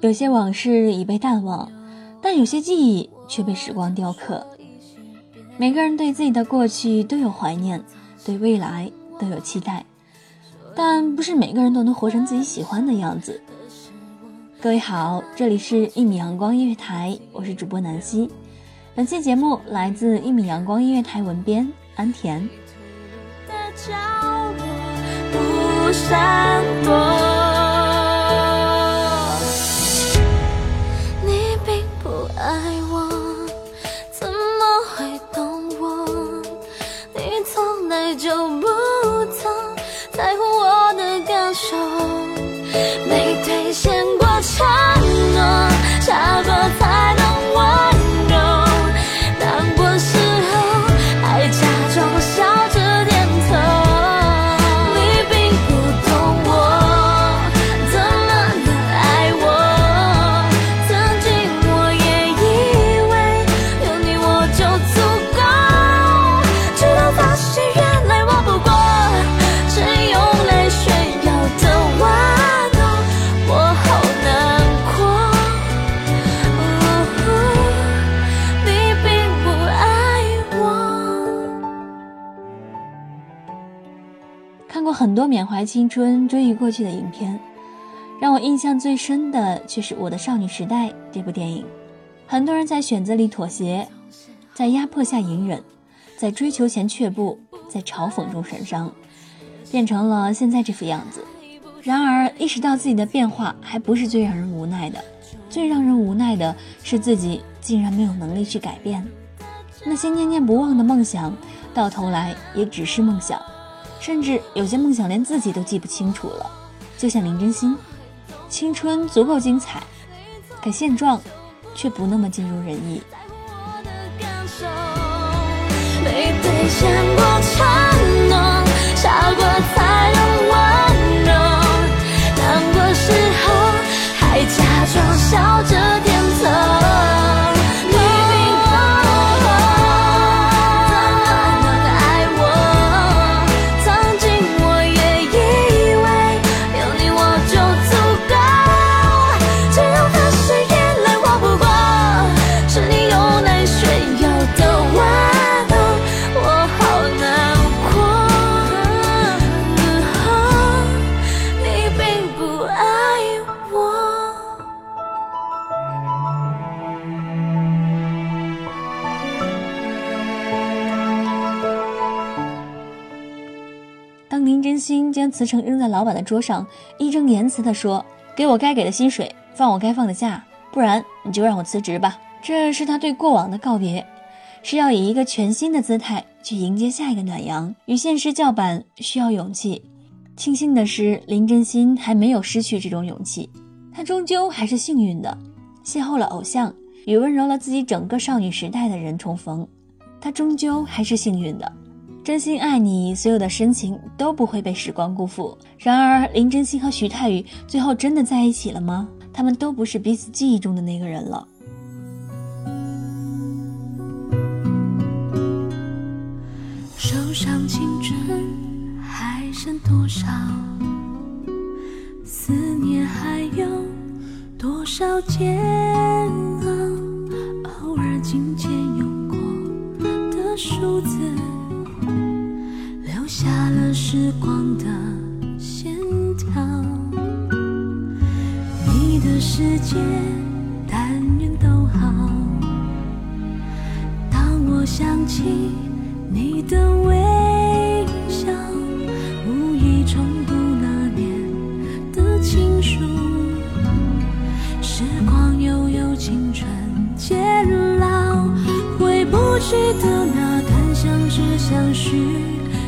有些往事已被淡忘，但有些记忆却被时光雕刻。每个人对自己的过去都有怀念，对未来都有期待，但不是每个人都能活成自己喜欢的样子。各位好，这里是一米阳光音乐台，我是主播南希。本期节目来自一米阳光音乐台文编安田。的角落不闪躲。从来就不曾在乎我的感受，没兑现过承诺，傻过才很多缅怀青春、追忆过去的影片，让我印象最深的却是《我的少女时代》这部电影。很多人在选择里妥协，在压迫下隐忍，在追求前却步，在嘲讽中神伤，变成了现在这副样子。然而，意识到自己的变化还不是最让人无奈的，最让人无奈的是自己竟然没有能力去改变。那些念念不忘的梦想，到头来也只是梦想。甚至有些梦想连自己都记不清楚了，就像林真心，青春足够精彩，可现状却不那么尽如人意。难过时候还假装笑着辞呈扔在老板的桌上，义正言辞地说：“给我该给的薪水，放我该放的假，不然你就让我辞职吧。”这是他对过往的告别，是要以一个全新的姿态去迎接下一个暖阳。与现实叫板需要勇气，庆幸的是林真心还没有失去这种勇气，她终究还是幸运的，邂逅了偶像，与温柔了自己整个少女时代的人重逢。她终究还是幸运的。真心爱你，所有的深情都不会被时光辜负。然而，林真心和徐太宇最后真的在一起了吗？他们都不是彼此记忆中的那个人了。手上青春还剩多少？思念还有多少煎熬？偶尔金钱用过的数字。时光的线条，你的世界但愿都好。当我想起你的微笑，无意重读那年的情书。时光悠悠，青春渐老，回不去的那段相知相许。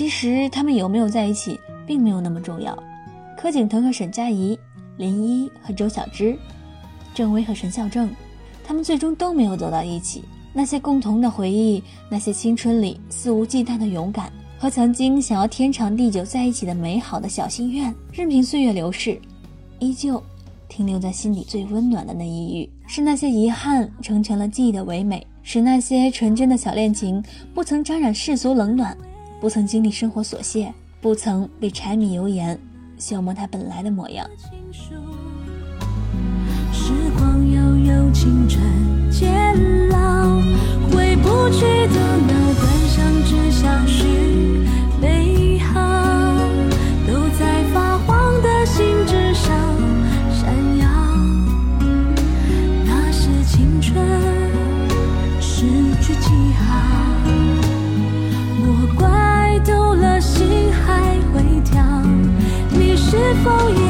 其实他们有没有在一起，并没有那么重要。柯景腾和沈佳宜，林一和周小栀，郑薇和陈孝正，他们最终都没有走到一起。那些共同的回忆，那些青春里肆无忌惮的勇敢，和曾经想要天长地久在一起的美好的小心愿，任凭岁月流逝，依旧停留在心底最温暖的那一隅。是那些遗憾成全了记忆的唯美，使那些纯真的小恋情不曾沾染世俗冷暖。不曾经历生活琐屑，不曾被柴米油盐消磨它本来的模样。时光悠悠，青春渐老，回不去的那段相知相许，美好都在发黄的信纸上闪耀。那是青春失去记号。否也